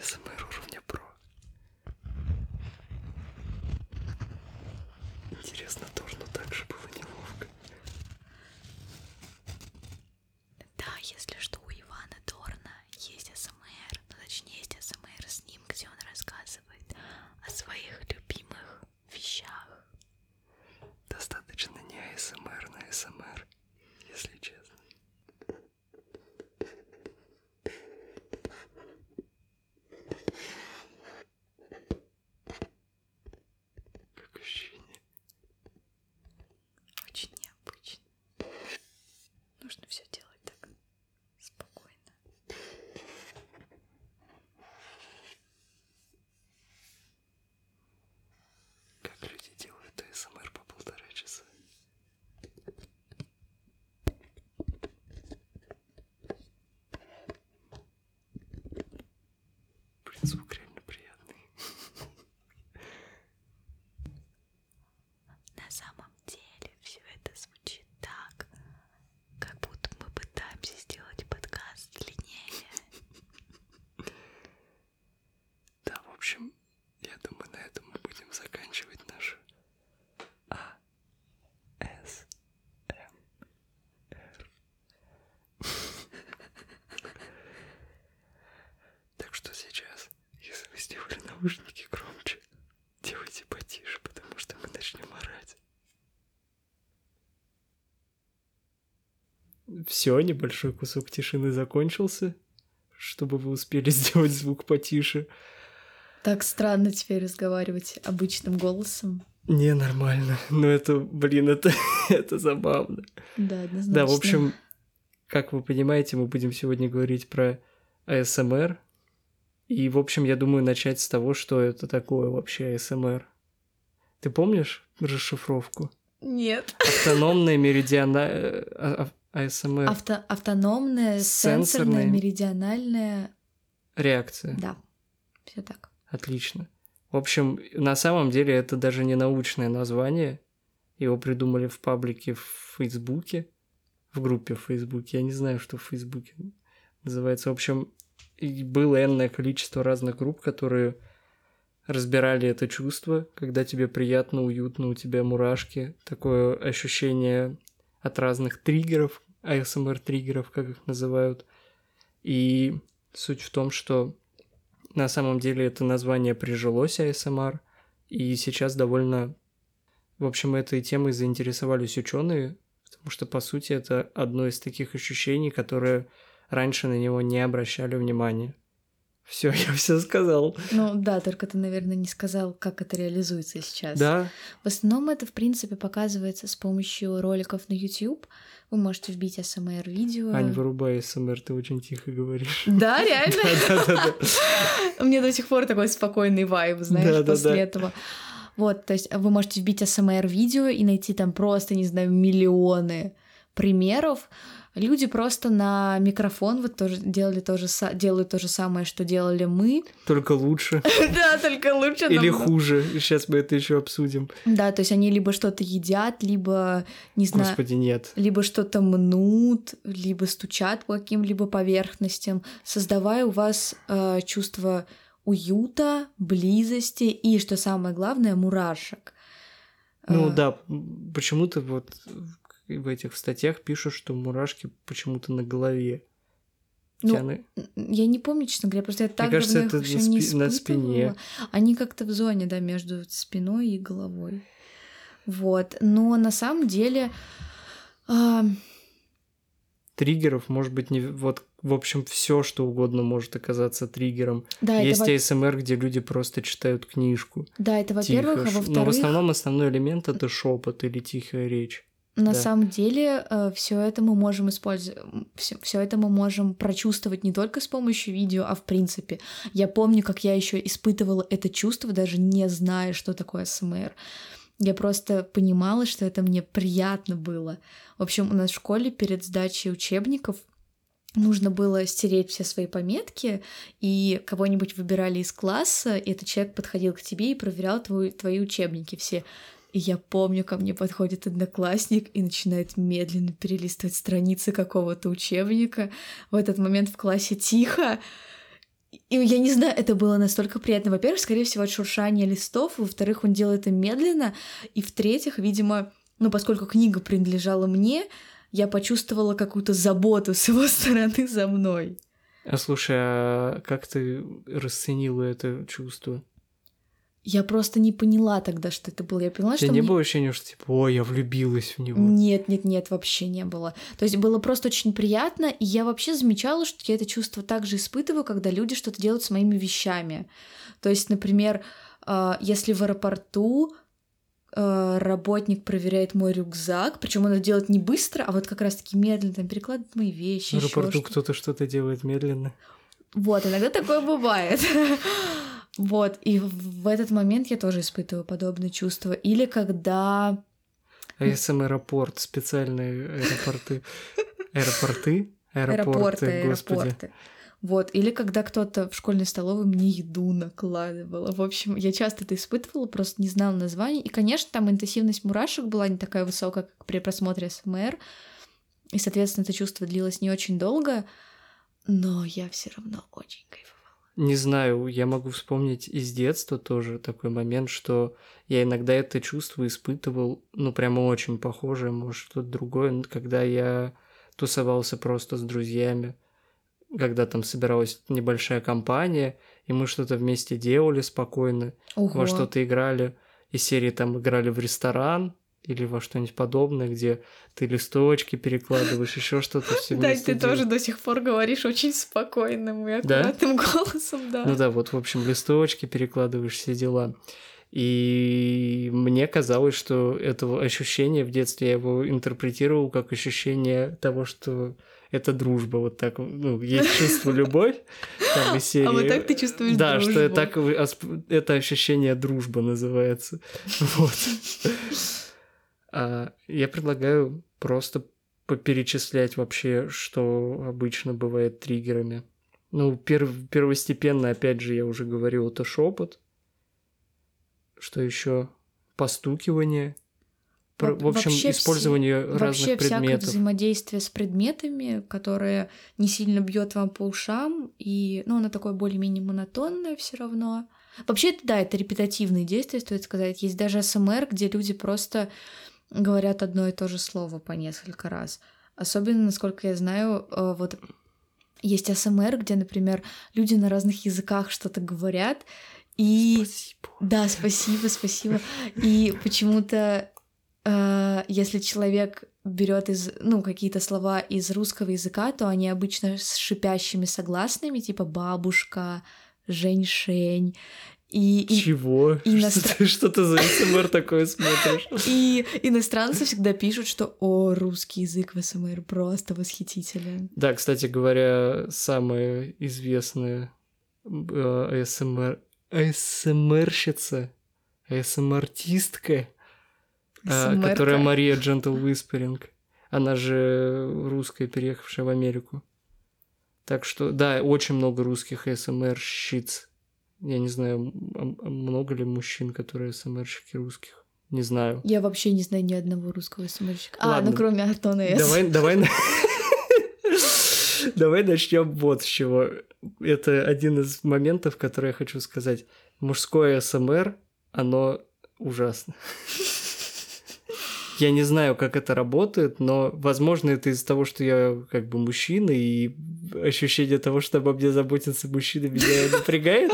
АСМР уровня про. Интересно, Торну так же было неловко. Да, если что, у Ивана Дорна есть АСМР, ну точнее есть АСМР с ним, где он рассказывает о своих любимых вещах. Достаточно не АСМР на АСМР, если честно. Как ощущение? Очень необычно. Нужно все делать так спокойно. Как люди делают АСМР по полтора часа? Блин, звук реально приятный. Самом деле все это звучит так, как будто мы пытаемся сделать подкаст длиннее. Да, в общем, я думаю, на этом мы будем заканчивать нашу А. С. М. Р. Так что сейчас, если вы сделали наушники громче, делайте потише, потому что мы начнем орать. Все, небольшой кусок тишины закончился, чтобы вы успели сделать звук потише. Так странно теперь разговаривать обычным голосом. Не, нормально. Но это, блин, это, это забавно. Да, однозначно. Да, в общем, как вы понимаете, мы будем сегодня говорить про АСМР. И, в общем, я думаю, начать с того, что это такое вообще АСМР. Ты помнишь расшифровку? Нет. Автономная меридиана... АСМР. Авто, автономная, Сенсорная. сенсорная, меридиональная. Реакция. Да, все так. Отлично. В общем, на самом деле это даже не научное название. Его придумали в паблике в Фейсбуке, в группе в Фейсбуке. Я не знаю, что в Фейсбуке называется. В общем, было энное количество разных групп, которые разбирали это чувство, когда тебе приятно, уютно, у тебя мурашки, такое ощущение от разных триггеров, ASMR-триггеров, как их называют. И суть в том, что на самом деле это название прижилось ASMR, и сейчас довольно... В общем, этой темой заинтересовались ученые, потому что, по сути, это одно из таких ощущений, которые раньше на него не обращали внимания. Все, я все сказал. Ну да, только ты, наверное, не сказал, как это реализуется сейчас. Да? В основном это, в принципе, показывается с помощью роликов на YouTube. Вы можете вбить СМР видео. Ань, вырубай СМР, ты очень тихо говоришь. Да, реально? Да-да-да. У меня до сих пор такой спокойный вайб, знаешь, после этого. Вот, то есть вы можете вбить СМР видео и найти там просто, не знаю, миллионы примеров. Люди просто на микрофон вот тоже делали то же, делают то же самое, что делали мы. Только лучше. Да, только лучше. Или хуже. Сейчас мы это еще обсудим. Да, то есть они либо что-то едят, либо, не знаю, Господи, нет. либо что-то мнут, либо стучат по каким-либо поверхностям, создавая у вас э, чувство уюта, близости и, что самое главное, мурашек. Ну Э, да, почему-то вот в этих статьях пишут, что мурашки почему-то на голове. Ну, они- Я не помню, честно говоря, просто я так кажется, давно их это вообще на не спи- на спине. Они как-то в зоне, да, между спиной и головой. Вот. Но на самом деле... а, триггеров может быть не вот в общем все что угодно может оказаться триггером. да, Есть это, АСМР, где люди просто читают книжку. да, это во-первых, тихо, а во-вторых... Но в основном основной элемент это шепот или тихая речь. На Да. самом деле, все это мы можем использовать, все, это мы можем прочувствовать не только с помощью видео, а в принципе. Я помню, как я еще испытывала это чувство, даже не зная, что такое СМР. Я просто понимала, что это мне приятно было. В общем, у нас в школе перед сдачей учебников нужно было стереть все свои пометки, и кого-нибудь выбирали из класса, и этот человек подходил к тебе и проверял твой, твои учебники все. И я помню, ко мне подходит одноклассник и начинает медленно перелистывать страницы какого-то учебника. В этот момент в классе тихо. И я не знаю, это было настолько приятно. Во-первых, скорее всего, от шуршания листов. Во-вторых, он делает это медленно. И в-третьих, видимо, ну, поскольку книга принадлежала мне, я почувствовала какую-то заботу с его стороны за мной. А слушай, а как ты расценила это чувство? Я просто не поняла тогда, что это было. Я поняла, У тебя что не мне- было ощущения, что типа, ой, я влюбилась в него? Нет, нет, нет, вообще не было. То есть было просто очень приятно, и я вообще замечала, что я это чувство также испытываю, когда люди что-то делают с моими вещами. То есть, например, а, если в аэропорту а, работник проверяет мой рюкзак, причем он это делает не быстро, а вот как раз-таки медленно там перекладывает мои вещи. В аэропорту что-то. кто-то что-то делает медленно. Вот, иногда такое бывает. Вот, и в этот момент я тоже испытываю подобные чувства. Или когда АСМ аэропорт, специальные аэропорты. Аэропорты? Аэропорты, господи. аэропорты. Вот, или когда кто-то в школьной столовой мне еду накладывал. В общем, я часто это испытывала, просто не знала названий. И, конечно, там интенсивность мурашек была не такая высокая, как при просмотре СМР. И, соответственно, это чувство длилось не очень долго, но я все равно очень кайфовала. Не знаю, я могу вспомнить из детства тоже такой момент, что я иногда это чувство испытывал, ну, прямо очень похожее, может, что-то другое, когда я тусовался просто с друзьями, когда там собиралась небольшая компания, и мы что-то вместе делали спокойно, Ого. во что-то играли, из серии там играли в ресторан или во что-нибудь подобное, где ты листочки перекладываешь, еще что-то все Да, ты тоже до сих пор говоришь очень спокойным и аккуратным голосом, да. Ну да, вот, в общем, листочки перекладываешь, все дела. И мне казалось, что это ощущение в детстве, я его интерпретировал как ощущение того, что это дружба, вот так, ну, есть чувство любовь, там из серии. А вот так ты чувствуешь Да, что дружбу. так вы- осп- это ощущение дружба называется. Вот. А я предлагаю просто поперечислять вообще, что обычно бывает триггерами. Ну, перв- первостепенно, опять же, я уже говорил, это шепот. Что еще? Постукивание. Про- в общем, вообще все- использование Вообще разных всякое предметов. взаимодействие с предметами, которое не сильно бьет вам по ушам, и, ну, оно такое более-менее монотонное все равно. Вообще, да, это репетативные действия, стоит сказать. Есть даже СМР, где люди просто говорят одно и то же слово по несколько раз. Особенно, насколько я знаю, э, вот есть СМР, где, например, люди на разных языках что-то говорят, и... Спасибо. Да, спасибо, спасибо. И почему-то э, если человек берет из, ну, какие-то слова из русского языка, то они обычно с шипящими согласными, типа бабушка, женьшень. И, и, Чего? иностран- Что, ты, что ты за СМР такое смотришь? и иностранцы всегда пишут, что «О, русский язык в СМР просто восхитителен». Да, кстати говоря, самая известная э, СМР... СМРщица, СМРтистка, э, которая Мария Джентл Висперинг. Она же русская, переехавшая в Америку. Так что, да, очень много русских СМРщиц. Я не знаю, много ли мужчин, которые СМРщики русских. Не знаю. Я вообще не знаю ни одного русского СМРщика. А, ну кроме Артона С. Давай, давай, давай начнем вот с чего. Это один из моментов, которые я хочу сказать. Мужское СМР, оно ужасно. Я не знаю, как это работает, но, возможно, это из-за того, что я как бы мужчина, и ощущение того, что обо мне заботятся мужчины, меня напрягает.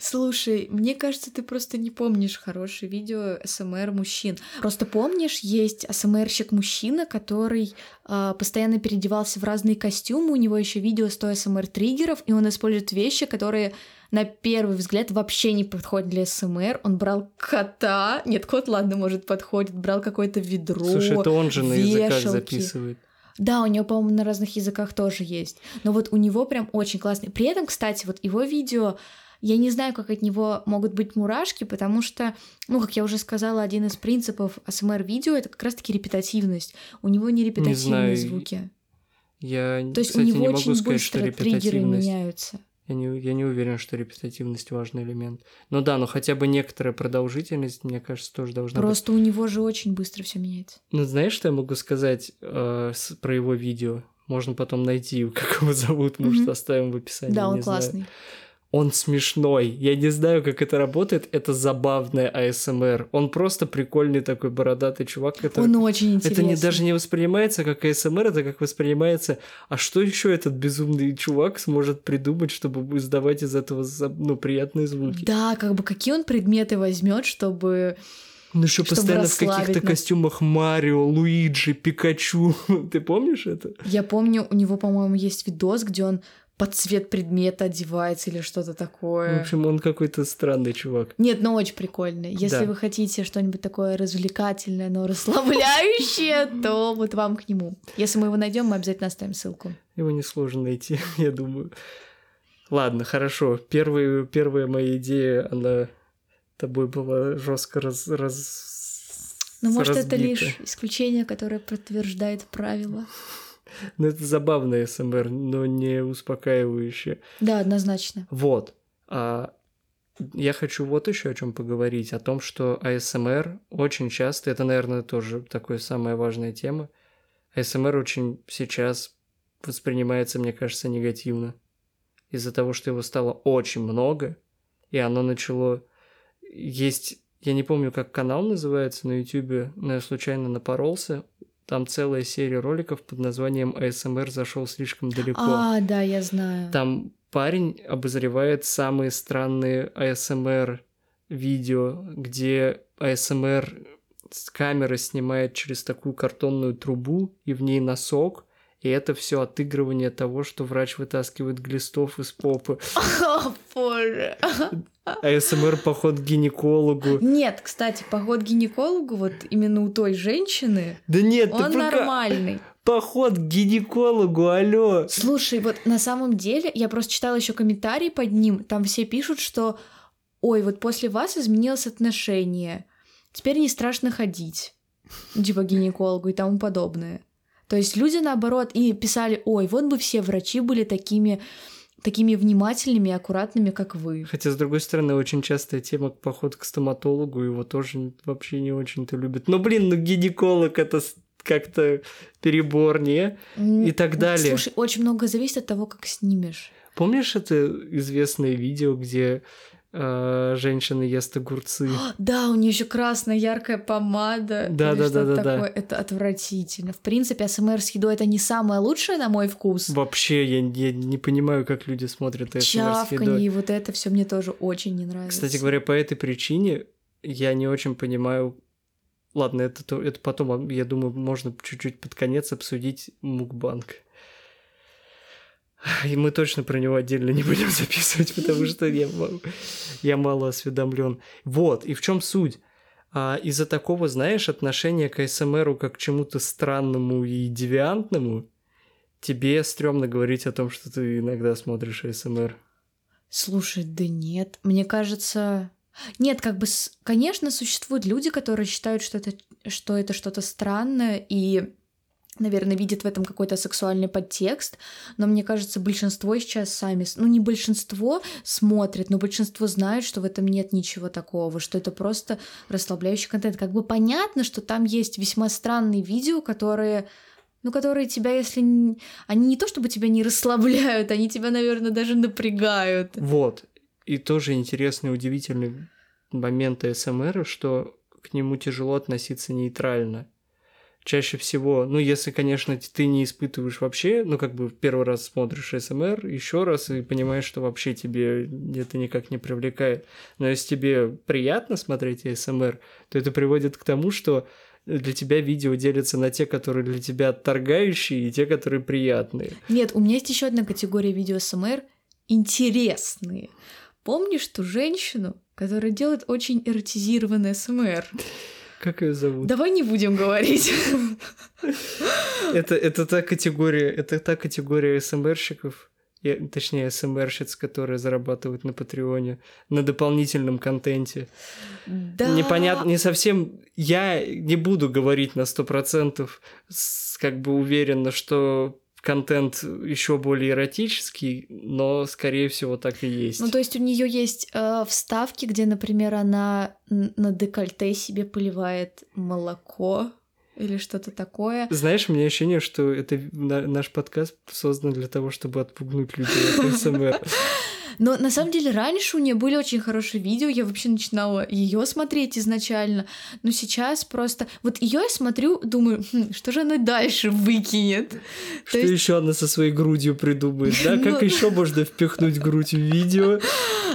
Слушай, мне кажется, ты просто не помнишь хорошие видео СМР мужчин. Просто помнишь, есть СМРщик мужчина, который а, постоянно переодевался в разные костюмы, у него еще видео 100 СМР триггеров, и он использует вещи, которые на первый взгляд вообще не подходят для СМР. Он брал кота, нет, кот, ладно, может, подходит, брал какое-то ведро, Слушай, это он же на языках записывает. Да, у него, по-моему, на разных языках тоже есть. Но вот у него прям очень классный. При этом, кстати, вот его видео, я не знаю, как от него могут быть мурашки, потому что, ну, как я уже сказала, один из принципов АСМР-видео — это как раз-таки репетативность. У него не репетативные знаю, звуки. Я, То есть кстати, у него не могу очень сказать, что быстро триггеры репетативность... меняются. Я не, я не уверен, что репетативность важный элемент. Ну да, но хотя бы некоторая продолжительность, мне кажется, тоже должна быть. Просто у него же очень быстро все меняется. Ну, знаешь, что я могу сказать э, с- про его видео? Можно потом найти, как его зовут, может, Мгм. оставим в описании. да, он не знаю. Он смешной. Я не знаю, как это работает. Это забавное АСМР. Он просто прикольный такой бородатый чувак, который... Он очень интересный. Это не, даже не воспринимается как АСМР, это как воспринимается... А что еще этот безумный чувак сможет придумать, чтобы издавать из этого ну, приятные звуки? Да, как бы какие он предметы возьмет, чтобы... Ну еще постоянно в каких-то нас. костюмах Марио, Луиджи, Пикачу. Ты помнишь это? Я помню, у него, по-моему, есть видос, где он под цвет предмета одевается или что-то такое. В общем, он какой-то странный чувак. Нет, но очень прикольно. Если Да. вы хотите что-нибудь такое развлекательное, но расслабляющее, то вот вам к нему. Если мы его найдем, мы обязательно оставим ссылку. Его несложно найти, я думаю. Ладно, хорошо. Первый, первая моя идея, она тобой была жестко раз, раз... Ну, может, это разбита. лишь исключение, которое подтверждает правило. Ну, это забавный СМР, но не успокаивающее. Да, однозначно. Вот. А я хочу вот еще о чем поговорить. О том, что АСМР очень часто, это, наверное, тоже такая самая важная тема. АСМР очень сейчас воспринимается, мне кажется, негативно. Из-за того, что его стало очень много, и оно начало... Есть... Я не помню, как канал называется на Ютубе, но я случайно напоролся. Там целая серия роликов под названием «АСМР зашел слишком далеко». А, да, я знаю. Там парень обозревает самые странные ASMR видео, где с камеры снимает через такую картонную трубу, и в ней носок, и это все отыгрывание того, что врач вытаскивает глистов из попы. О, боже. ASMR поход к гинекологу. Нет, кстати, поход к гинекологу, вот именно у той женщины, Да нет, ты он пока- нормальный. Поход к гинекологу, алло. Слушай, вот на самом деле, я просто читала еще комментарии под ним, там все пишут, что ой, вот после вас изменилось отношение, теперь не страшно ходить, типа к гинекологу и тому подобное. То есть люди наоборот и писали, ой, вот бы все врачи были такими, такими внимательными и аккуратными, как вы. Хотя, с другой стороны, очень частая тема поход к стоматологу, его тоже вообще не очень-то любят. Но, блин, ну гинеколог это как-то перебор, не? И так далее. Слушай, очень много зависит от того, как снимешь. Помнишь это известное видео, где э, женщина ест огурцы? Да, у нее еще красная яркая помада. Да, да, да, да, да. такое. Это отвратительно. В принципе, АСМР с едой это не самое лучшее, на мой вкус. Вообще, я, я не понимаю, как люди смотрят это с едой. и вот это все мне тоже очень не нравится. Кстати говоря, по этой причине я не очень понимаю, Ладно, это, то, это потом, я думаю, можно чуть-чуть под конец обсудить мукбанк. И мы точно про него отдельно не будем записывать, потому что я, я мало осведомлен. Вот, и в чем суть? А из-за такого, знаешь, отношения к СМРу как к чему-то странному и девиантному, тебе стрёмно говорить о том, что ты иногда смотришь СМР. Слушай, да нет. Мне кажется... Нет, как бы, конечно, существуют люди, которые считают, что это, что это что-то странное, и наверное, видит в этом какой-то сексуальный подтекст, но мне кажется, большинство сейчас сами, ну не большинство смотрит, но большинство знает, что в этом нет ничего такого, что это просто расслабляющий контент. Как бы понятно, что там есть весьма странные видео, которые ну, которые тебя, если... Они не то чтобы тебя не расслабляют, они тебя, наверное, даже напрягают. Вот. И тоже интересный, удивительный момент СМР, что к нему тяжело относиться нейтрально чаще всего, ну, если, конечно, ты не испытываешь вообще, ну, как бы первый раз смотришь СМР, еще раз и понимаешь, что вообще тебе это никак не привлекает. Но если тебе приятно смотреть СМР, то это приводит к тому, что для тебя видео делятся на те, которые для тебя отторгающие, и те, которые приятные. Нет, у меня есть еще одна категория видео СМР интересные. Помнишь ту женщину, которая делает очень эротизированный СМР? Как ее зовут? Давай не будем говорить. Это, это та категория, это та категория СМРщиков, точнее СМРщиц, которые зарабатывают на Патреоне, на дополнительном контенте. Да. Непонятно, не совсем... Я не буду говорить на сто процентов, как бы уверенно, что контент еще более эротический, но, скорее всего, так и есть. Ну, то есть у нее есть э, вставки, где, например, она на декольте себе поливает молоко или что-то такое. Знаешь, у меня ощущение, что это наш подкаст создан для того, чтобы отпугнуть людей от СМР. Но на самом деле раньше у нее были очень хорошие видео, я вообще начинала ее смотреть изначально, но сейчас просто вот ее я смотрю, думаю, хм, что же она дальше выкинет? Что есть... еще она со своей грудью придумает, да? Как ну еще можно впихнуть грудь в видео?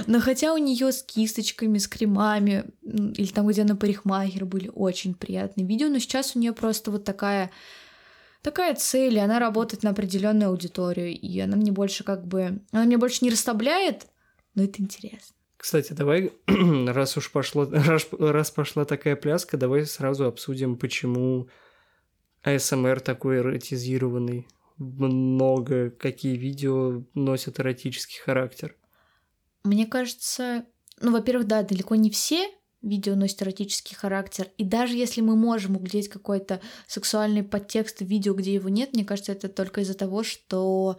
Но хотя у нее с кисточками, с кремами, или там, где на парикмахер были очень приятные видео, но сейчас у нее просто вот такая такая цель, и она работает на определенную аудиторию, и она мне больше как бы... Она меня больше не расслабляет, но это интересно. Кстати, давай, раз уж пошло, раз, раз пошла такая пляска, давай сразу обсудим, почему АСМР такой эротизированный. Много какие видео носят эротический характер. Мне кажется, ну, во-первых, да, далеко не все видео носит эротический характер. И даже если мы можем углядеть какой-то сексуальный подтекст в видео, где его нет, мне кажется, это только из-за того, что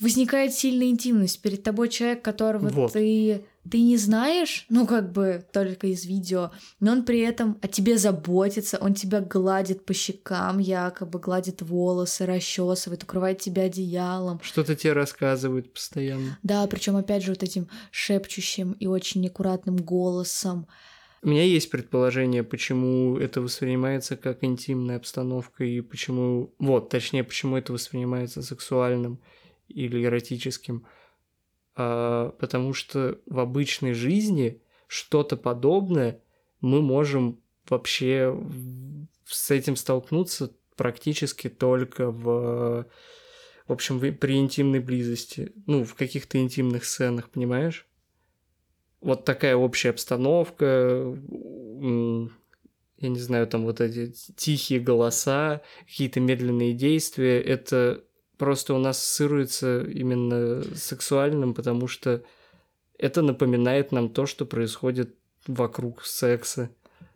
возникает сильная интимность. Перед тобой человек, которого вот. ты, ты не знаешь, ну, как бы только из видео, но он при этом о тебе заботится, он тебя гладит по щекам, якобы гладит волосы, расчесывает, укрывает тебя одеялом. Что-то тебе рассказывает постоянно. Да, причем опять же вот этим шепчущим и очень неаккуратным голосом. У меня есть предположение, почему это воспринимается как интимная обстановка и почему... Вот, точнее, почему это воспринимается сексуальным или эротическим, потому что в обычной жизни что-то подобное мы можем вообще с этим столкнуться практически только в, в общем, при интимной близости, ну, в каких-то интимных сценах, понимаешь? Вот такая общая обстановка, я не знаю, там вот эти тихие голоса, какие-то медленные действия, это просто у нас ассоциируется именно сексуальным, потому что это напоминает нам то, что происходит вокруг секса.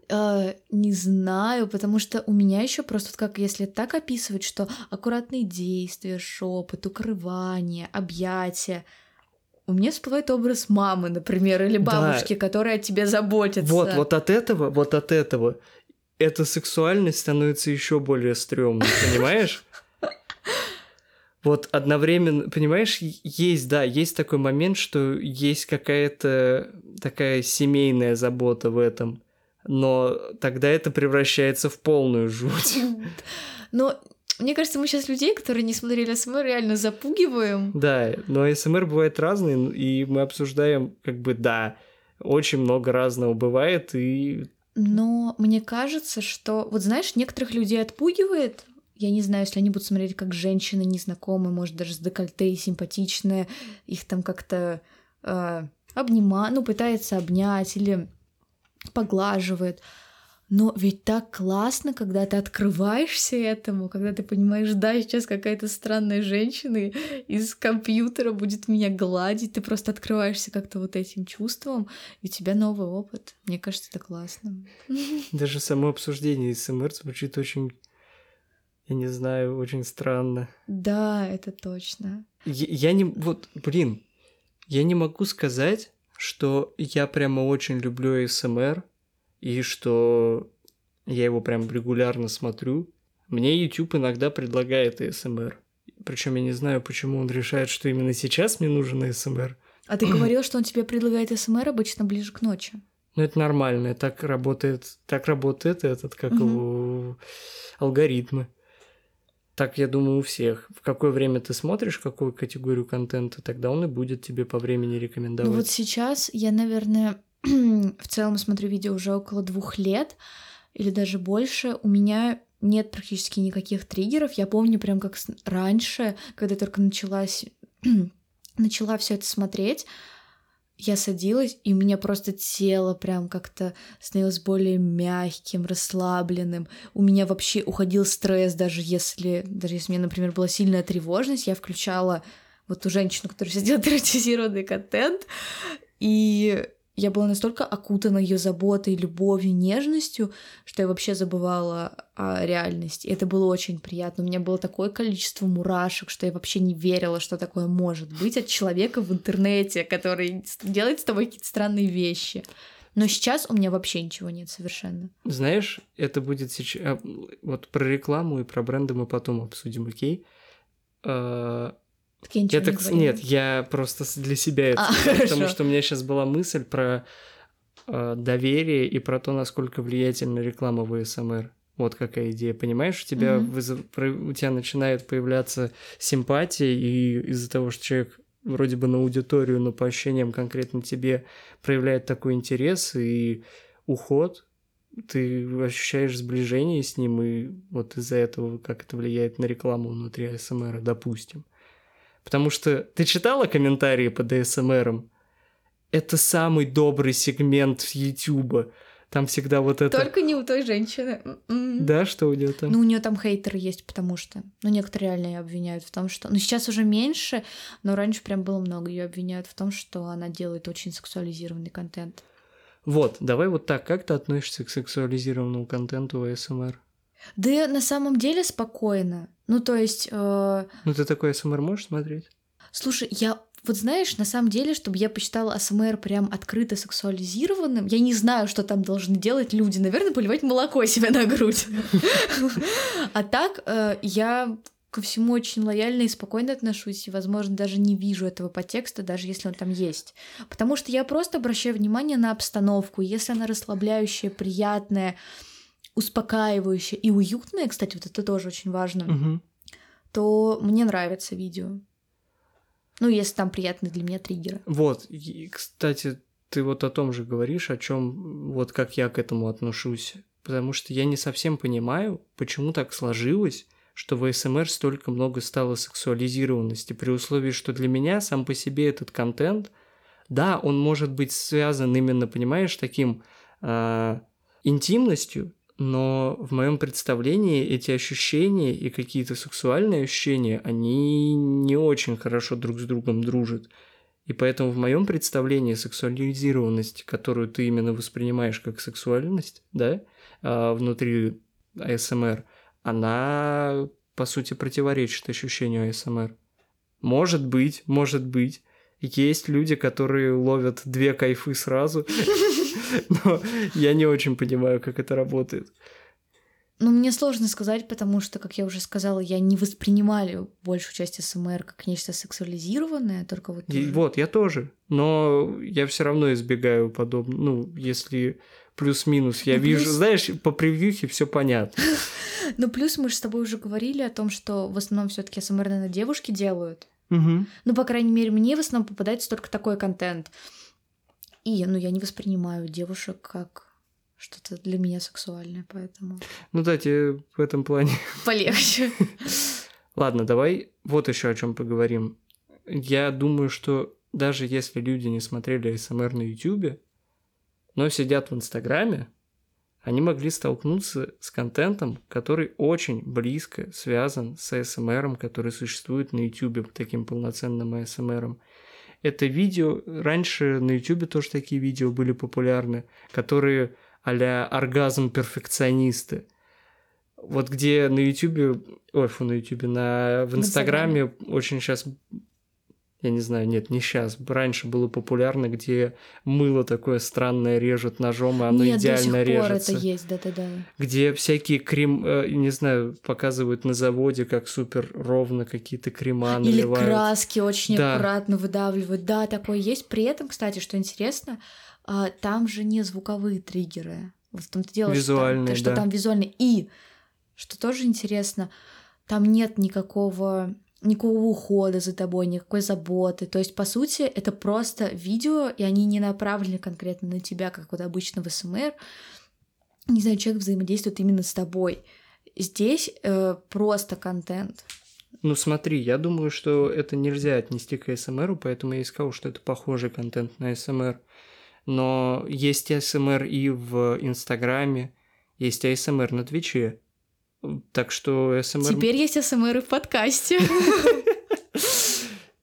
Uh, не знаю, потому что у меня еще просто как если так описывать, что аккуратные действия, шепот, укрывание, объятия. У меня всплывает образ мамы, например, или бабушки, да. которая о тебе заботится. Вот, вот от этого, вот от этого эта сексуальность становится еще более стрёмной, понимаешь? Вот одновременно, понимаешь, есть, да, есть такой момент, что есть какая-то такая семейная забота в этом, но тогда это превращается в полную жуть. Но мне кажется, мы сейчас людей, которые не смотрели СМР, реально запугиваем. Да, но СМР бывает разный, и мы обсуждаем, как бы, да, очень много разного бывает, и Но мне кажется, что... Вот знаешь, некоторых людей отпугивает я не знаю, если они будут смотреть как женщины незнакомые, может, даже с декольте симпатичные, их там как-то э, обнима, ну, пытается обнять или поглаживает. Но ведь так классно, когда ты открываешься этому, когда ты понимаешь, да, сейчас какая-то странная женщина из компьютера будет меня гладить, ты просто открываешься как-то вот этим чувством, и у тебя новый опыт. Мне кажется, это классно. Даже само обсуждение СМР звучит очень, я не знаю, очень странно. Да, это точно. Я, я не... Вот, блин, я не могу сказать, что я прямо очень люблю СМР, и что я его прям регулярно смотрю. Мне YouTube иногда предлагает ASMR. Причем я не знаю, почему он решает, что именно сейчас мне нужен ASMR. А ты говорил, что он тебе предлагает СМР обычно ближе к ночи. Ну, это нормально, так работает, так работает этот, как угу. его, алгоритмы. Так, я думаю, у всех. В какое время ты смотришь какую категорию контента, тогда он и будет тебе по времени рекомендовать. Ну вот сейчас я, наверное, в целом смотрю видео уже около двух лет или даже больше. У меня нет практически никаких триггеров. Я помню прям как раньше, когда только началась, начала все это смотреть, я садилась, и у меня просто тело прям как-то становилось более мягким, расслабленным. У меня вообще уходил стресс, даже если, даже если у меня, например, была сильная тревожность, я включала вот ту женщину, которая сидела эротизированный контент, и я была настолько окутана ее заботой, любовью, нежностью, что я вообще забывала о реальности. И это было очень приятно. У меня было такое количество мурашек, что я вообще не верила, что такое может быть от человека в интернете, который делает с тобой какие-то странные вещи. Но сейчас у меня вообще ничего нет совершенно. Знаешь, это будет сейчас... А, вот про рекламу и про бренды мы потом обсудим, окей? А, так я ничего я не так, Нет, я просто для себя это а, потому что у меня сейчас была мысль про э, доверие и про то, насколько влиятельна реклама в СМР. Вот какая идея, понимаешь? У тебя, mm-hmm. вызов, у тебя начинает появляться симпатия, и из-за того, что человек вроде бы на аудиторию, но по ощущениям конкретно тебе проявляет такой интерес и уход, ты ощущаешь сближение с ним, и вот из-за этого как это влияет на рекламу внутри СМР, допустим. Потому что ты читала комментарии по ДСМРам? Это самый добрый сегмент Ютуба. Там всегда вот это... Только не у той женщины. М-м. Да, что у нее там? Ну, у нее там хейтеры есть, потому что... Ну, некоторые реально ее обвиняют в том, что... Ну, сейчас уже меньше, но раньше прям было много. Ее обвиняют в том, что она делает очень сексуализированный контент. Вот, давай вот так. Как ты относишься к сексуализированному контенту в АСМР? Да на самом деле спокойно. Ну, то есть... Э... Ну, ты такой АСМР можешь смотреть? Слушай, я вот знаешь, на самом деле, чтобы я посчитала АСМР прям открыто сексуализированным, я не знаю, что там должны делать люди. Наверное, поливать молоко себе на грудь. А так, э, я ко всему очень лояльно и спокойно отношусь, и, возможно, даже не вижу этого подтекста, даже если он там есть. Потому что я просто обращаю внимание на обстановку. Если она расслабляющая, приятная, успокаивающее и уютное, кстати, вот это тоже очень важно, угу. то мне нравится видео. Ну, если там приятные для меня триггеры. Вот, и, кстати, ты вот о том же говоришь, о чем, вот как я к этому отношусь. Потому что я не совсем понимаю, почему так сложилось, что в СМР столько много стало сексуализированности, при условии, что для меня сам по себе этот контент, да, он может быть связан именно, понимаешь, таким э, интимностью, но в моем представлении эти ощущения и какие-то сексуальные ощущения, они не очень хорошо друг с другом дружат. И поэтому в моем представлении сексуализированность, которую ты именно воспринимаешь как сексуальность, да, а, внутри АСМР, она, по сути, противоречит ощущению АСМР. Может быть, может быть, есть люди, которые ловят две кайфы сразу, но я не очень понимаю, как это работает. Ну, мне сложно сказать, потому что, как я уже сказала, я не воспринимаю большую часть СМР как нечто сексуализированное, только вот... И, вот, я тоже. Но я все равно избегаю подобного. Ну, если плюс-минус я ну, вижу, плюс... знаешь, по превьюхе все понятно. Ну, плюс мы же с тобой уже говорили о том, что в основном все таки СМР, наверное, девушки делают. Ну, по крайней мере, мне в основном попадается только такой контент. И, ну, я не воспринимаю девушек как что-то для меня сексуальное, поэтому Ну да, тебе в этом плане. полегче. Ладно, давай вот еще о чем поговорим. Я думаю, что даже если люди не смотрели СМР на Ютубе, но сидят в Инстаграме, они могли столкнуться с контентом, который очень близко связан с АСМРом, который существует на Ютубе, таким полноценным АСМРом. Это видео, раньше на Ютубе тоже такие видео были популярны, которые а-ля оргазм-перфекционисты. Вот где на Ютубе, ой, фу, на Ютубе, на, в. Инстаграме очень сейчас, я не знаю, нет, не сейчас, раньше было популярно, где мыло такое странное режут ножом, и оно Нет, до сих идеально пор режется. это есть, да-да-да. Где всякие крем, э, не знаю, показывают на заводе, как супер ровно какие-то крема Или наливают. краски очень Да. аккуратно выдавливают. Да, такое есть. При этом, кстати, что интересно, а, там же не звуковые триггеры. Вот в том-то дело, что там- Визуальные, что да. там визуальные. И, что тоже интересно, там нет никакого никакого ухода за тобой, никакой заботы. То есть, по сути, это просто видео, и они не направлены конкретно на тебя, как вот обычно в СМР. Не знаю, человек взаимодействует именно с тобой. Здесь э, просто контент. Ну смотри, я думаю, что это нельзя отнести к АСМРу, поэтому я и сказал, что это похожий контент на АСМР. Но есть АСМР и в Инстаграме, есть АСМР на Твиче. Так что АСМР... Теперь есть СМР в подкасте.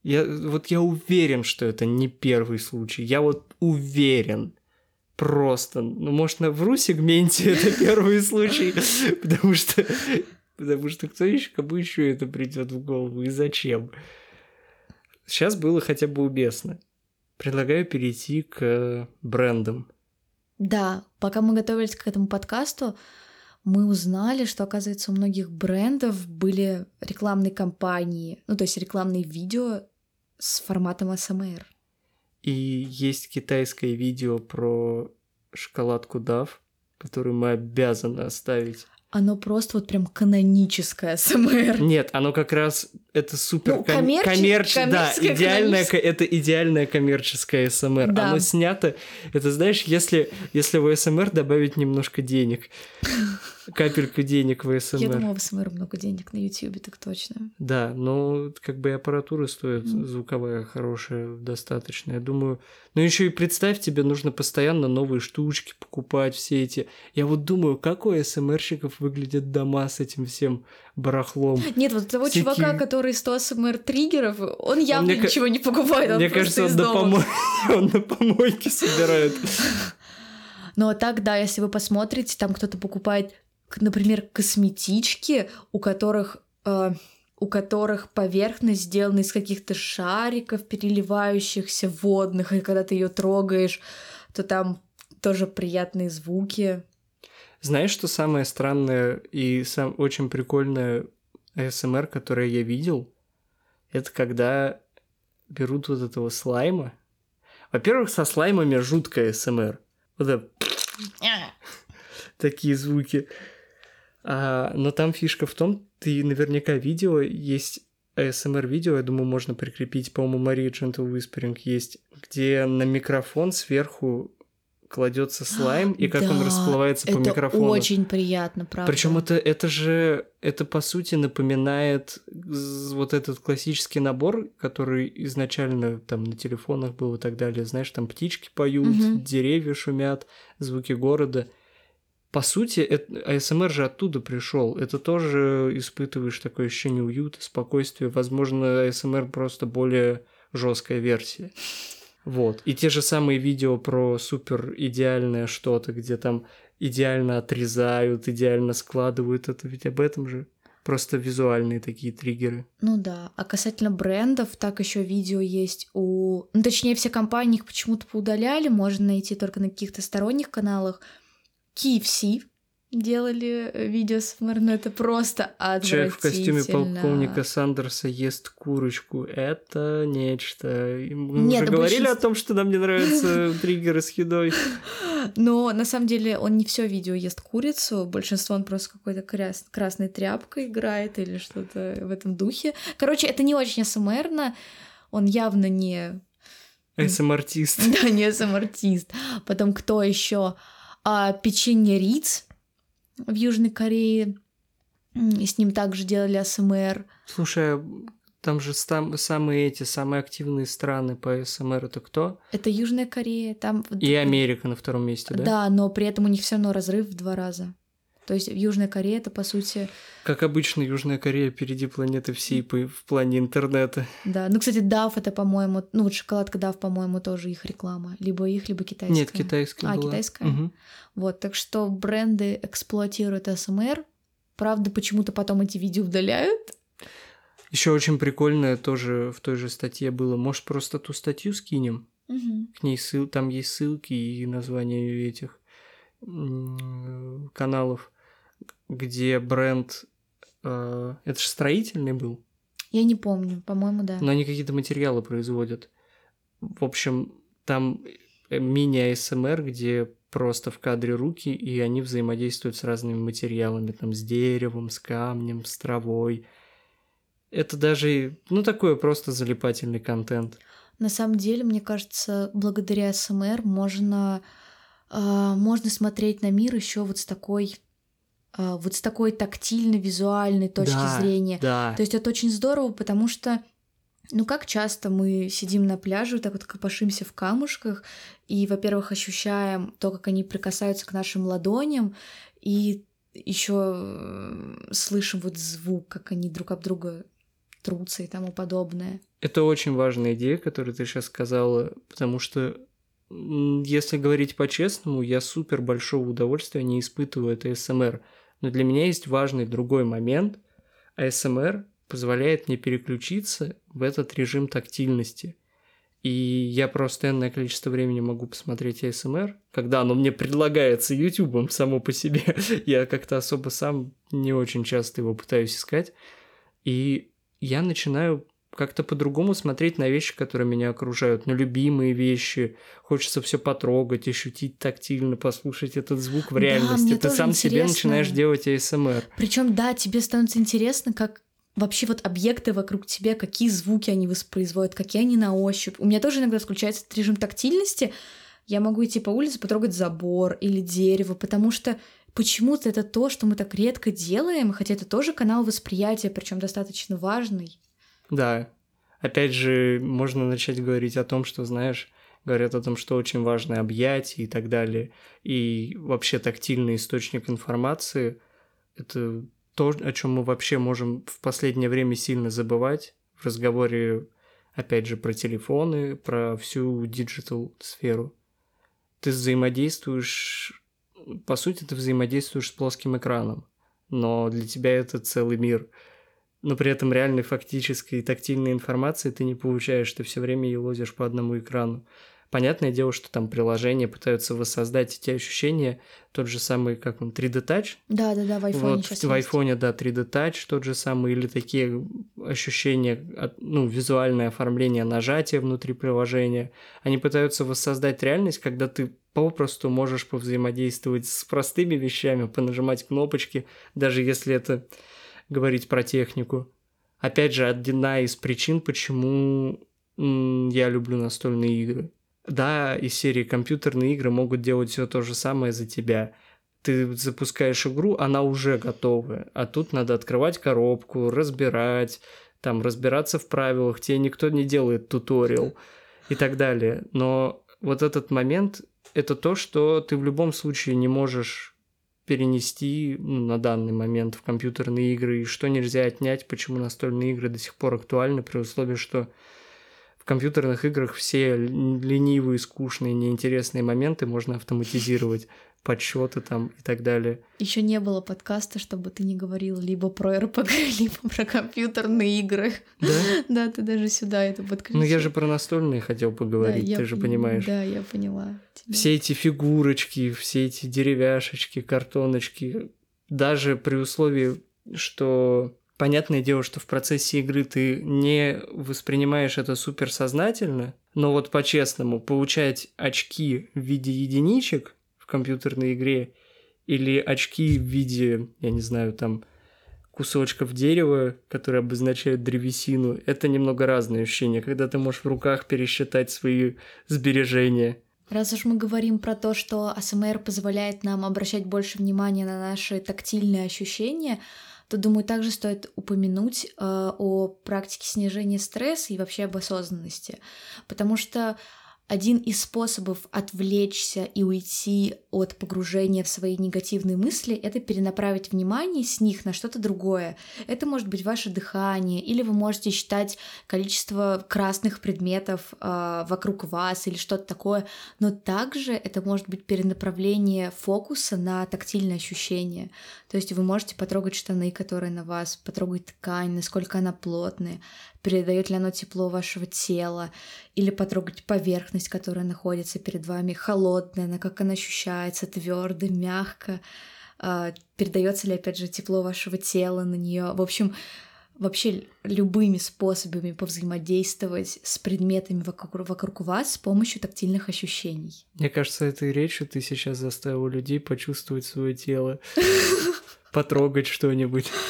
Я, вот я уверен, что это не первый случай. Я вот уверен. Просто. Ну, может, на вру сегменте это первый случай, потому что... Потому что кто еще, кому еще это придет в голову и зачем? Сейчас было хотя бы уместно. Предлагаю перейти к брендам. Да, пока мы готовились к этому подкасту, мы узнали, что, оказывается, у многих брендов были рекламные кампании, ну, то есть рекламные видео с форматом СМР. И есть китайское видео про шоколадку Дав, которую мы обязаны оставить. Оно просто вот прям каноническое СМР. Нет, оно как раз это супер Ну, ком- коммерч- да, коммерческое, идеальное, коммерческое. это идеальное коммерческое СМР. Да. Оно снято, это знаешь, если, если в СМР добавить немножко денег, капельку денег в Я СМР. думала, в СМР много денег на Ютубе, так точно. Да, но как бы и аппаратура стоит Мгм. звуковая хорошая, достаточно. Я думаю, ну еще и представь, тебе нужно постоянно новые штучки покупать, все эти. Я вот думаю, как у СМРщиков выглядят дома с этим всем барахлом. Нет, вот того Всякие- чувака, который 100 СМР триггеров, он явно мне ничего не покупает, он Мне кажется, он на, дома. помо- он на помойке собирает. Но так, да, если вы посмотрите, там кто-то покупает, например, косметички, у которых э, у которых поверхность сделана из каких-то шариков, переливающихся водных, и когда ты ее трогаешь, то там тоже приятные звуки. Знаешь, что самое странное и сам очень прикольное АСМР, которое я видел? Это когда берут вот этого слайма. Во-первых, со слаймами жуткая АСМР. Вот это такие звуки. А, но там фишка в том, ты наверняка видела, есть ASMR-видео, я думаю, можно прикрепить, по-моему, Мария Gentle Whispering есть, где на микрофон сверху кладется слайм, и как он Да, расплывается по это микрофону. очень приятно, правда. Причем это, это же, это по сути напоминает вот этот классический набор, который изначально там на телефонах был и так далее. Знаешь, там птички поют, Мгм. деревья шумят, звуки города. По сути, АСМР же оттуда пришел. Это тоже испытываешь такое ощущение уюта, спокойствия. Возможно, АСМР просто более жесткая версия. Вот. И те же самые видео про супер идеальное что-то, где там идеально отрезают, идеально складывают, это ведь об этом же. Просто визуальные такие триггеры. Ну да. А касательно брендов, так еще видео есть у... Ну, точнее, все компании их почему-то поудаляли, можно найти только на каких-то сторонних KFC делали э, видео с МР, но это просто Человек в костюме отвратительно. полковника Сандерса ест курочку. Это нечто. Мы Нет, уже да говорили большинство- о том, что нам не нравятся триггеры с едой. Но на самом деле он не все видео ест курицу, большинство он просто какой-то крас- красной тряпкой играет или что-то в этом духе. Короче, это не очень СМРно, он явно не СМ-артист. Да, не сам артист. Потом кто еще? А печенье Риц в Южной Корее. И с ним также делали АСМР. Слушай, там же сам- самые эти, самые активные страны по СМР это кто? Это Южная Корея. Там И Америка на втором месте, да? Да, но при этом у них все равно разрыв в два раза. То есть Южная Корея это по сути, Как обычно, Южная Корея впереди планеты всей по- в плане интернета. да. Ну, кстати, Дав это, по-моему, ну вот шоколадка Дав, по-моему, тоже их реклама. Либо их, либо китайская. Нет, китайская А, была. китайская? Мгм. Вот, так что бренды эксплуатируют СМР. Правда, почему-то потом эти видео удаляют. Еще очень прикольное тоже в той же статье было. Может, просто ту статью скинем? К ней ссыл, там есть ссылки и названия этих каналов, где бренд... э, это же строительный был, Я не помню, по-моему, да. но они какие-то материалы производят. В общем, там э, мини-АСМР, где просто в кадре руки, и они взаимодействуют с разными материалами, там, с деревом, с камнем, с травой. Это даже, ну, такое просто залипательный контент. На самом деле, мне кажется, благодаря СМР можно, а, можно смотреть на мир еще вот с такой вот с такой тактильной, визуальной точки Да, зрения. Да. То есть это очень здорово, потому что ну как часто мы сидим на пляже, вот так вот копошимся в камушках, и, во-первых, ощущаем то, как они прикасаются к нашим ладоням, и еще слышим вот звук, как они друг об друга трутся и тому подобное. Это очень важная идея, которую ты сейчас сказала, потому что, если говорить по-честному, я супер большого удовольствия не испытываю от АСМР. Но для меня есть важный другой момент. АСМР позволяет мне переключиться в этот режим тактильности. И я просто энное количество времени могу посмотреть АСМР, когда оно мне предлагается Ютубом само по себе. я как-то особо сам не очень часто его пытаюсь искать. И я начинаю как-то по-другому смотреть на вещи, которые меня окружают, на любимые вещи. Хочется все потрогать, ощутить тактильно, послушать этот звук в Да, реальности. мне Ты сам себе интересно. начинаешь делать АСМР. Причем, да, тебе становится интересно, как вообще вот объекты вокруг тебя, какие звуки они воспроизводят, какие они на ощупь. У меня тоже иногда включается этот режим тактильности. Я могу идти по улице, потрогать забор или дерево, потому что почему-то это то, что мы так редко делаем, хотя это тоже канал восприятия, причем достаточно важный. Да. Опять же, можно начать говорить о том, что, знаешь, говорят о том, что очень важно объятие и так далее. И вообще тактильный источник информации – это то, о чем мы вообще можем в последнее время сильно забывать в разговоре, опять же, про телефоны, про всю digital сферу. Ты взаимодействуешь, по сути, ты взаимодействуешь с плоским экраном, но для тебя это целый мир – но при этом реальной фактической тактильной информации ты не получаешь, ты все время елозишь по одному экрану. Понятное дело, что там приложения пытаются воссоздать эти ощущения, тот же самый, как он, 3D Touch. Да, да, да, в айфоне вот в айфоне, да, 3D Touch тот же самый, или такие ощущения, ну, визуальное оформление нажатия внутри приложения. Они пытаются воссоздать реальность, когда ты попросту можешь повзаимодействовать с простыми вещами, понажимать кнопочки, даже если это говорить про технику. Опять же, одна из причин, почему я люблю настольные игры. Да, из серии компьютерные игры могут делать все то же самое за тебя. Ты запускаешь игру, она уже готовая, а тут надо открывать коробку, разбирать, там разбираться в правилах, тебе никто не делает туториал и так далее. Но вот этот момент – это то, что ты в любом случае не можешь перенести ну, на данный момент в компьютерные игры, и что нельзя отнять, почему настольные игры до сих пор актуальны, при условии, что в компьютерных играх все ленивые, скучные, неинтересные моменты можно автоматизировать, подсчеты там и так далее. Еще не было подкаста, чтобы ты не говорил либо про РПГ, либо про компьютерные игры. Да? Да, ты даже сюда это подключил. Ну я же про настольные хотел Да, поговорить, я ты же пон- понимаешь. Да, я поняла. тебя. Все эти фигурочки, все эти деревяшечки, картоночки, даже при условии, что понятное дело, что в процессе игры ты не воспринимаешь это суперсознательно, но вот по-честному, получать очки в виде единичек компьютерной игре или очки в виде, я не знаю, там кусочков дерева, которые обозначают древесину, это немного разные ощущения, когда ты можешь в руках пересчитать свои сбережения. Раз уж мы говорим про то, что АСМР позволяет нам обращать больше внимания на наши тактильные ощущения, то, думаю, также стоит упомянуть э, о практике снижения стресса и вообще об осознанности. Потому что один из способов отвлечься и уйти от погружения в свои негативные мысли — это перенаправить внимание с них на что-то другое. Это может быть ваше дыхание, или вы можете считать количество красных предметов э, вокруг вас или что-то такое, но также это может быть перенаправление фокуса на тактильные ощущения. То есть вы можете потрогать штаны, которые на вас, потрогать ткань, насколько она плотная, передает ли оно тепло вашего тела, или потрогать поверхность, которая находится перед вами, холодная, она как она ощущается, твердо, мягко, а, передается ли опять же тепло вашего тела на нее. В общем, вообще любыми способами повзаимодействовать с предметами вокруг, вокруг вас с помощью тактильных ощущений. Мне кажется, этой речью ты сейчас заставил людей почувствовать свое тело, потрогать что-нибудь.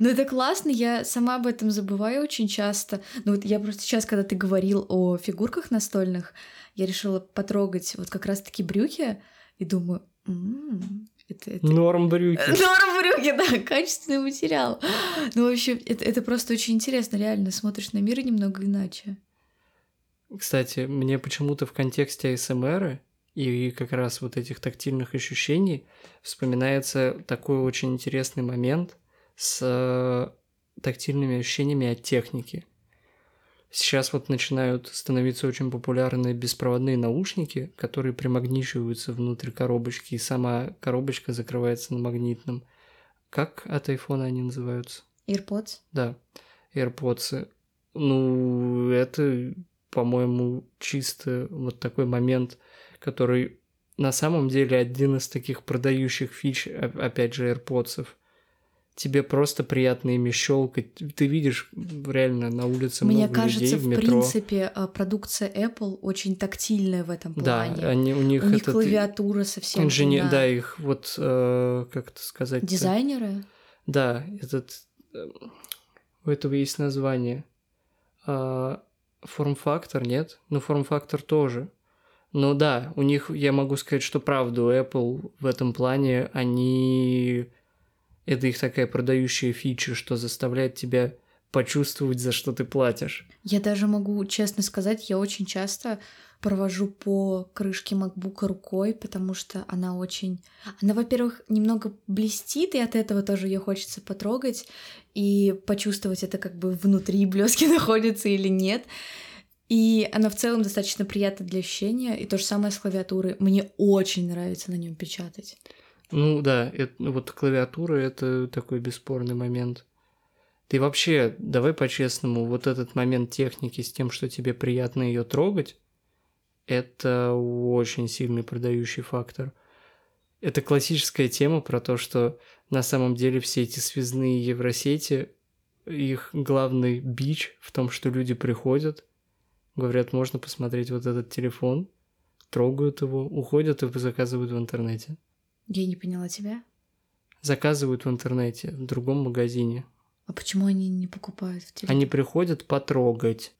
Ну, это классно, я сама об этом забываю очень часто. Ну, вот я просто сейчас, когда ты говорил о фигурках настольных, я решила потрогать вот как раз-таки брюки и думаю, м-м, это, это... Норм брюки. Норм брюки, да, качественный материал. Ну, в общем, это, это просто очень интересно, реально, смотришь на мир немного иначе. Кстати, мне почему-то в контексте АСМР и как раз вот этих тактильных ощущений вспоминается такой очень интересный момент с тактильными ощущениями от техники. Сейчас вот начинают становиться очень популярны беспроводные наушники, которые примагничиваются внутрь коробочки, и сама коробочка закрывается на магнитном. Как от айфона они называются? AirPods? Да, AirPods. Ну, это, по-моему, чисто вот такой момент, который на самом деле один из таких продающих фич, опять же, AirPods тебе просто приятно ими щелкать. Ты видишь реально на улице Мне много кажется, людей в, в метро. принципе, э, продукция Apple очень тактильная в этом плане. Да, они, у них, у них этот клавиатура совсем инженер, иная. да, их вот, э, как это сказать? Дизайнеры? Да, этот... э, у этого есть название. А, форм-фактор, нет? Ну, форм-фактор тоже. Но да, у них, я могу сказать, что правда, у Apple в этом плане они это их такая продающая фича, что заставляет тебя почувствовать, за что ты платишь. Я даже могу честно сказать, я очень часто провожу по крышке макбука рукой, потому что она очень... Она, во-первых, немного блестит, и от этого тоже ее хочется потрогать и почувствовать это как бы внутри блески находятся или нет. И она в целом достаточно приятна для ощущения. И то же самое с клавиатурой. Мне очень нравится на нем печатать. Ну да, это, вот клавиатура это такой бесспорный момент. Ты вообще, давай по-честному, вот этот момент техники с тем, что тебе приятно ее трогать, это очень сильный продающий фактор. Это классическая тема про то, что на самом деле все эти связные евросети, их главный бич в том, что люди приходят, говорят, можно посмотреть вот этот телефон, трогают его, уходят и заказывают в интернете. Я не поняла тебя. Заказывают в интернете, в другом магазине. А почему они не покупают в телефоне? Они приходят потрогать.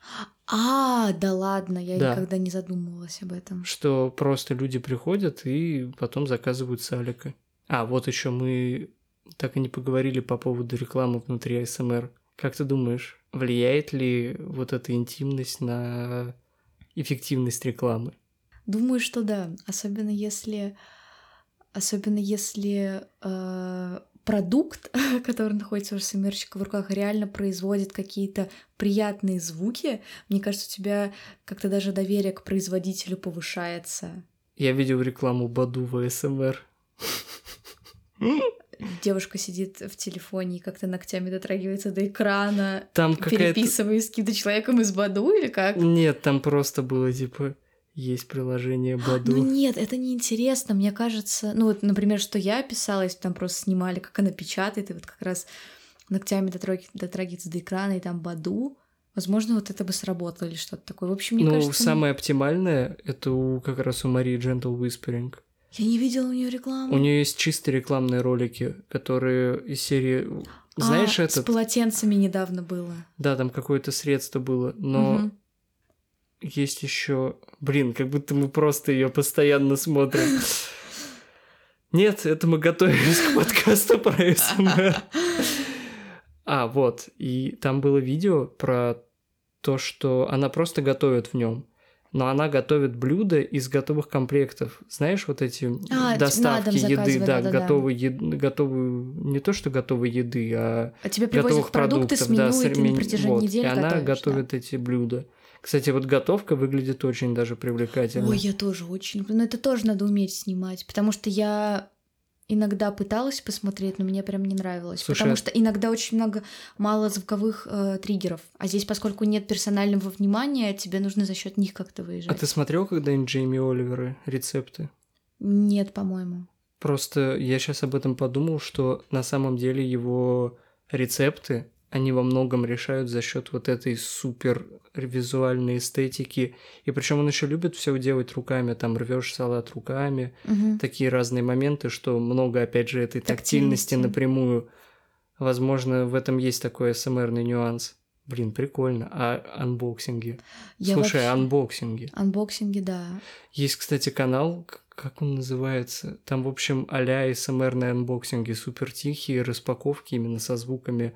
А, да ладно, я Да. никогда не задумывалась об этом. Что просто люди приходят и потом заказывают с Алика. А, вот еще мы так и не поговорили по поводу рекламы внутри АСМР. Как ты думаешь, влияет ли вот эта интимность на эффективность рекламы? Думаю, что да. Особенно если особенно если э, продукт, который находится у СМРщика в руках, реально производит какие-то приятные звуки, мне кажется, у тебя как-то даже доверие к производителю повышается. Я видел рекламу Баду в АСМР. Девушка сидит в телефоне и как-то ногтями дотрагивается до экрана, Там какая-то... переписываясь с каким-то человеком из Баду или как? Нет, там просто было типа есть приложение Баду. Ну нет, это неинтересно, мне кажется. Ну вот, например, что я писала, если там просто снимали, как она печатает, и вот как раз ногтями дотраг- дотрагивается до экрана, и там Баду. Возможно, вот это бы сработало или что-то такое. В общем, мне ну, кажется... самое оптимальное это у, как раз у Марии Gentle Whispering. Я не видела у нее рекламу. У нее есть чисто рекламные ролики, которые из серии... Знаешь а, этот? С полотенцами недавно было. Да, там какое-то средство было, но Мгм. есть еще... Блин, как будто мы просто ее постоянно смотрим. Нет, это мы готовились к подкасту про СМР. А, вот. И там было видео про то, что она просто готовит в нем. Но она готовит блюда из готовых комплектов. Знаешь, вот эти А, доставки еды, да, да-да-да. готовые, ед- готовую, не то что готовой еды, а А тебе готовых продукты с продуктов, меню, да, с ты на меню- протяжении вот. недели И она готовишь, да. готовит эти блюда. Кстати, вот готовка выглядит очень даже привлекательно. Ой, я тоже очень. Но это тоже надо уметь снимать, потому что я иногда пыталась посмотреть, но мне прям не нравилось. Слушай, потому а- что иногда очень много мало звуковых э, триггеров. А здесь, поскольку нет персонального внимания, тебе нужно за счет них как-то А выезжать. ты смотрел когда-нибудь Джейми Оливера рецепты? Нет, по-моему. Просто я сейчас об этом подумал, что на самом деле его рецепты, они во многом решают за счет вот этой супер визуальной эстетики. И причем он еще любит все делать руками, там рвешь салат руками, Мгм. такие разные моменты, что много, опять же, этой тактильности, Тактильности. напрямую. Возможно, в этом есть такой АСМРный нюанс. Блин, прикольно. А анбоксинги? Я Слушай, вообще- анбоксинги. Анбоксинги, да. Есть, кстати, канал, как он называется? Там, в общем, а-ля АСМРные анбоксинги, супер тихие, распаковки именно со звуками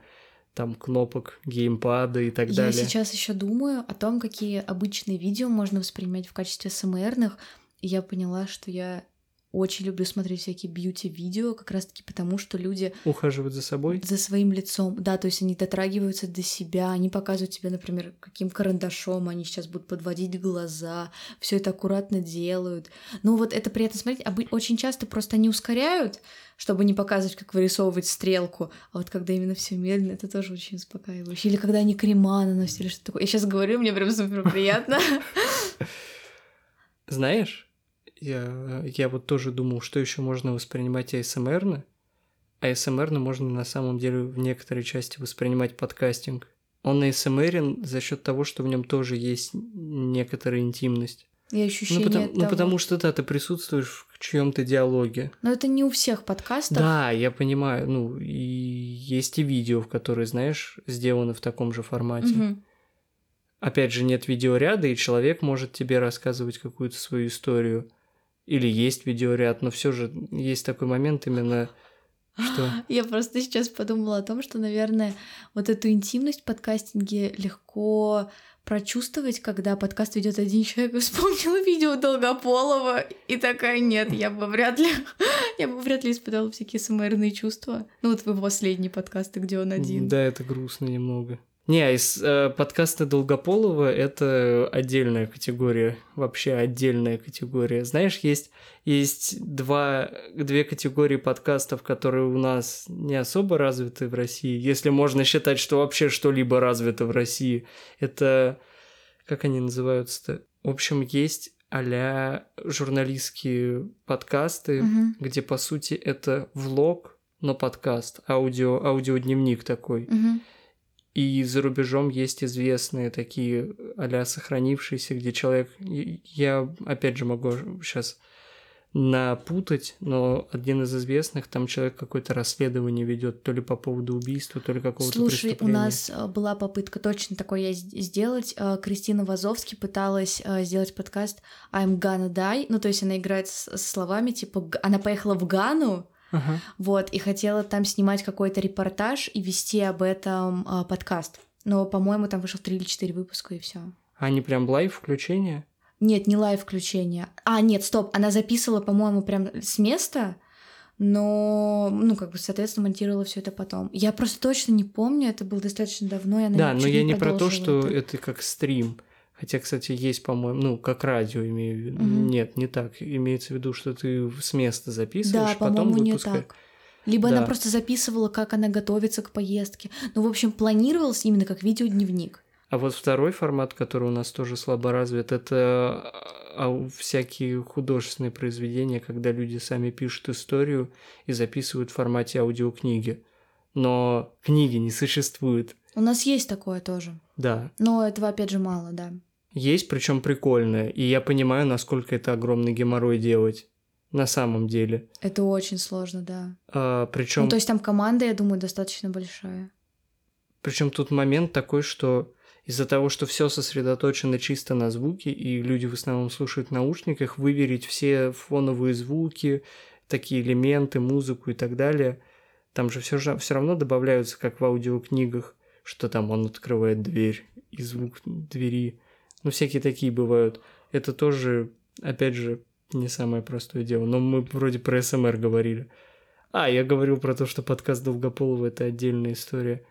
там кнопок, геймпада и так Я далее. сейчас еще думаю о том, какие обычные видео можно воспринимать в качестве СМРных. И я поняла, что я очень люблю смотреть всякие бьюти-видео, как раз-таки потому, что люди Ухаживать за собой? за своим лицом, да, то есть они дотрагиваются до себя, они показывают тебе, например, каким карандашом они сейчас будут подводить глаза, все это аккуратно делают. Ну вот это приятно смотреть. Обы- Очень часто просто они ускоряют, чтобы не показывать, как вырисовывать стрелку, а вот когда именно все медленно, это тоже очень успокаивающе. Или когда они крема наносят или что-то такое. Я сейчас говорю, мне прям супер приятно. Знаешь, я, я вот тоже думал, что еще можно воспринимать АСМРно, а АСМРно можно на самом деле в некоторой части воспринимать подкастинг. Он АСМРен за счет того, что в нем тоже есть некоторая интимность. И Ну, ощущение потому, ну, того. потому что, да, ты присутствуешь в чьем-то диалоге. Но это не у всех подкастов. Да, я понимаю. Ну, и есть и видео, в которые, знаешь, сделаны в таком же формате. Мгм. Опять же, нет видеоряда, и человек может тебе рассказывать какую-то свою историю. Или есть видеоряд, но все же есть такой момент именно, что... Я просто сейчас подумала о том, что, наверное, вот эту интимность в подкастинге легко прочувствовать, когда подкаст ведет один человек. И Вспомнила видео Долгополова и такая, нет, я бы вряд ли, я бы вряд ли испытала всякие СМРные чувства. Ну вот вы последние подкасты, где он один. Да, это грустно немного. Не, из э, подкаста Долгополова это отдельная категория, вообще отдельная категория. Знаешь, есть, есть два, две категории подкастов, которые у нас не особо развиты в России, если можно считать, что вообще что-либо развито в России. Это, как они называются-то? В общем, есть а журналистские подкасты, Мгм. где, по сути, это влог, но подкаст, аудио, аудиодневник такой. Мгм. И за рубежом есть известные такие а сохранившиеся, где человек... Я, опять же, могу сейчас напутать, но один из известных, там человек какое-то расследование ведет, то ли по поводу убийства, то ли какого-то Слушай, у преступления. нас э, была попытка точно такое сделать. Э, Кристина Вазовски пыталась э, сделать подкаст I'm Gonna Die. Ну, то есть она играет с, словами, типа, она поехала в Гану, Ага. вот, и хотела там снимать какой-то репортаж и вести об этом э, подкаст. Но, по-моему, там вышел 3 или 4 выпуска, и все. Они прям live включение? Нет, не live включение. А, нет, стоп, она записывала, по-моему, прям с места, но, ну, как бы, соответственно, монтировала все это потом. Я просто точно не помню, это было достаточно давно, и она да, но я не про то, что это. это как стрим. Хотя, кстати, есть, по-моему, ну, как радио имею в виду. Мгм. Нет, не так. Имеется в виду, что ты с места записываешь, Да, потом по-моему, не выпускаешь. так. Либо она Да. просто записывала, как она готовится к поездке. Ну, в общем, планировалось именно как видеодневник. А вот второй формат, который у нас тоже слабо развит, это а, всякие художественные произведения, когда люди сами пишут историю и записывают в формате аудиокниги. Но книги не существует. У нас есть такое тоже. Да, Но этого, опять же, мало, да. Есть, причем прикольное. И я понимаю, насколько это огромный геморрой делать. На самом деле. Это очень сложно, да. причем Ну, то есть там команда, я думаю, достаточно большая. Причем тут момент такой, что из-за того, что все сосредоточено чисто на звуке, и люди в основном слушают в наушниках, выверить все фоновые звуки, такие элементы, музыку и так далее, там же все, все равно добавляются, как в аудиокнигах, что там он открывает дверь и звук двери. Ну, всякие такие бывают. Это тоже, опять же, не самое простое дело. Но мы вроде про СМР говорили. А, я говорил про то, что подкаст Долгополова — это отдельная история.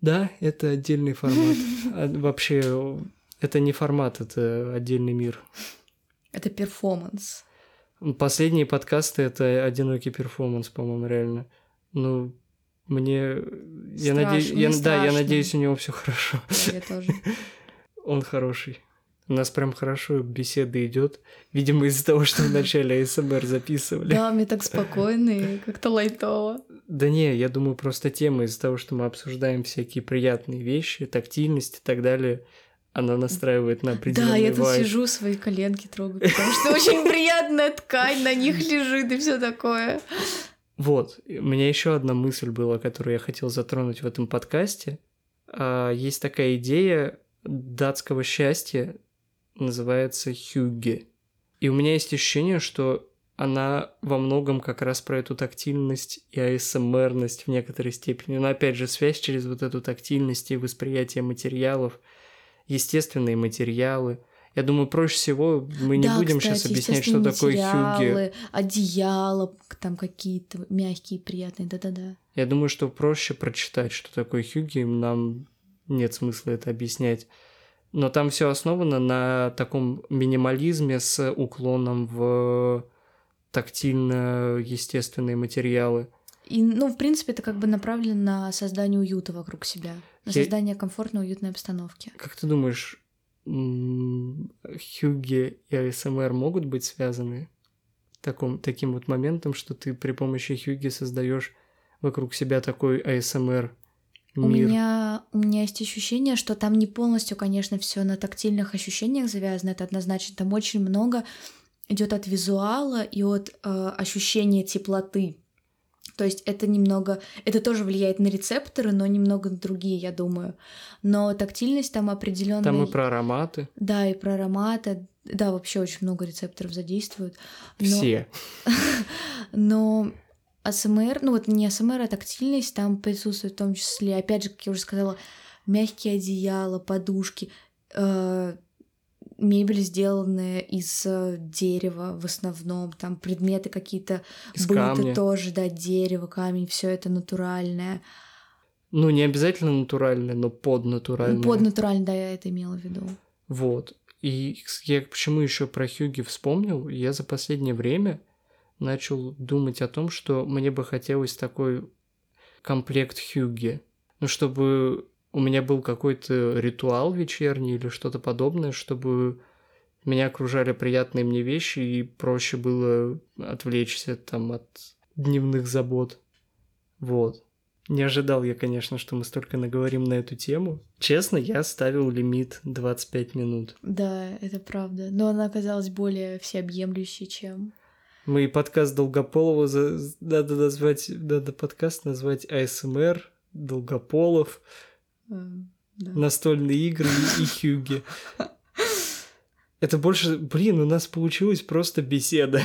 Да, это отдельный формат. А вообще, это не формат, это отдельный мир. Это перформанс. Последние подкасты — это одинокий перформанс, по-моему, реально. Ну, мне... Я надеюсь... Я, да, я надеюсь, у него все хорошо. Я тоже. Он хороший. У нас прям хорошо беседа идет. Видимо, из-за того, что вначале АСМР записывали. Да, мне так спокойно и как-то лайтово. Да не, я думаю, просто тема из-за того, что мы обсуждаем всякие приятные вещи, тактильность и так далее, она настраивает на определенный Да, я тут вайб. сижу, свои коленки трогаю, потому что очень приятная ткань на них лежит и все такое. Вот, у меня еще одна мысль была, которую я хотел затронуть в этом подкасте. А, Есть такая идея датского счастья, называется хюгге. И у меня есть ощущение, что она во многом как раз про эту тактильность и АСМРность в некоторой степени. Но опять же, связь через вот эту тактильность и восприятие материалов, естественные материалы. Я думаю, проще всего мы не да, будем кстати, сейчас объяснять, что такое хюгге. одеяло, там какие-то мягкие, приятные, да-да-да. Я думаю, что проще прочитать, что такое хюгге, нам нет смысла это объяснять. Но там все основано на таком минимализме с уклоном в тактильно-естественные материалы. И, ну, в принципе, это как бы направлено на создание уюта вокруг себя, на Я- создание комфортной, уютной обстановки. Как ты думаешь, м, хюгге и АСМР могут быть связаны таком, таким вот моментом, что ты при помощи хюгге создаешь вокруг себя такой АСМР У мир? меня, у меня есть ощущение, что там не полностью, конечно, все на тактильных ощущениях завязано, это однозначно. Там очень много идет от визуала и от э, ощущения теплоты. То есть это немного, это тоже влияет на рецепторы, но немного другие, я думаю. Но тактильность там определенная. Там и про ароматы. Да, и про ароматы. Да, вообще очень много рецепторов задействуют. Но- Все. но АСМР, ну вот не АСМР, а тактильность там присутствует в том числе, опять же, как я уже сказала, мягкие одеяла, подушки, э, мебель, сделанная из э, дерева в основном, там предметы какие-то, быта тоже, да, дерево, камень, все это натуральное. Ну, не обязательно натуральное, но поднатуральное. Ну, под натурально, да, я это имела в виду. Вот. И я почему еще про Хьюги вспомнил? Я за последнее время начал думать о том, что мне бы хотелось такой комплект Хьюги. Ну, чтобы у меня был какой-то ритуал вечерний или что-то подобное, чтобы меня окружали приятные мне вещи и проще было отвлечься там от дневных забот. Вот. Не ожидал я, конечно, что мы столько наговорим на эту тему. Честно, я ставил лимит 25 минут. Да, это правда. Но она оказалась более всеобъемлющей, чем... Мы подкаст Долгополова за- надо назвать, надо подкаст назвать АСМР, Долгополов, э, да. настольные игры и Хьюги. Это больше, блин, у нас получилась просто беседа.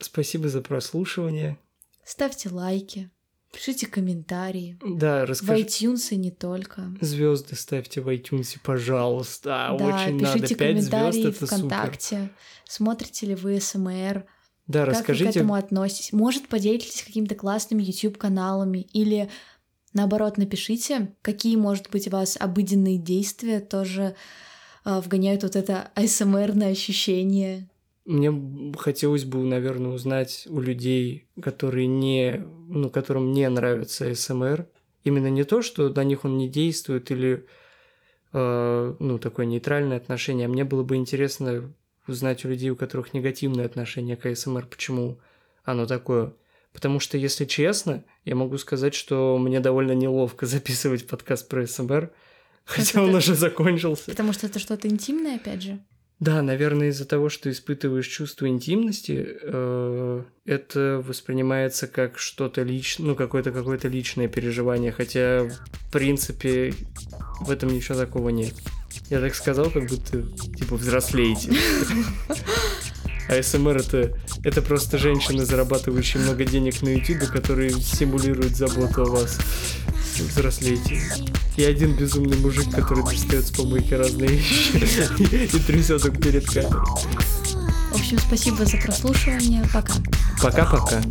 Спасибо за прослушивание. Ставьте лайки, пишите комментарии. Да, В расскажи. iTunes и не только. Звезды ставьте в iTunes, пожалуйста. да, Очень надо. пишите звезд комментарии это супер. ВКонтакте. Смотрите ли вы СМР? Да, Как вы к расскажите. этому относитесь? Может, поделитесь какими-то классными YouTube-каналами или наоборот напишите, какие, может быть, у вас обыденные действия тоже а, вгоняют вот это АСМРное ощущение. Мне хотелось бы, наверное, узнать у людей, которые не, ну, которым не нравится СМР, именно не то, что на них он не действует или, э, ну, такое нейтральное отношение, а мне было бы интересно узнать у людей, у которых негативное отношение к СМР, почему оно такое. Потому что, если честно, я могу сказать, что мне довольно неловко записывать подкаст про СМР, хотя он это- уже закончился. Потому что это что-то интимное, опять же. Да, наверное, из-за того, что испытываешь чувство интимности, э, это воспринимается как что-то личное, ну, какое-то какое-то личное переживание, хотя в принципе, в этом ничего такого нет. Я так сказал, как будто, типа, взрослеете. А СМР это, это просто женщины, зарабатывающие много денег на YouTube, которые симулируют заботу о вас. Взрослейте. И один безумный мужик, который достает с помойки разные вещи и трясет их перед камерой. В общем, спасибо за прослушивание. Пока. Пока-пока.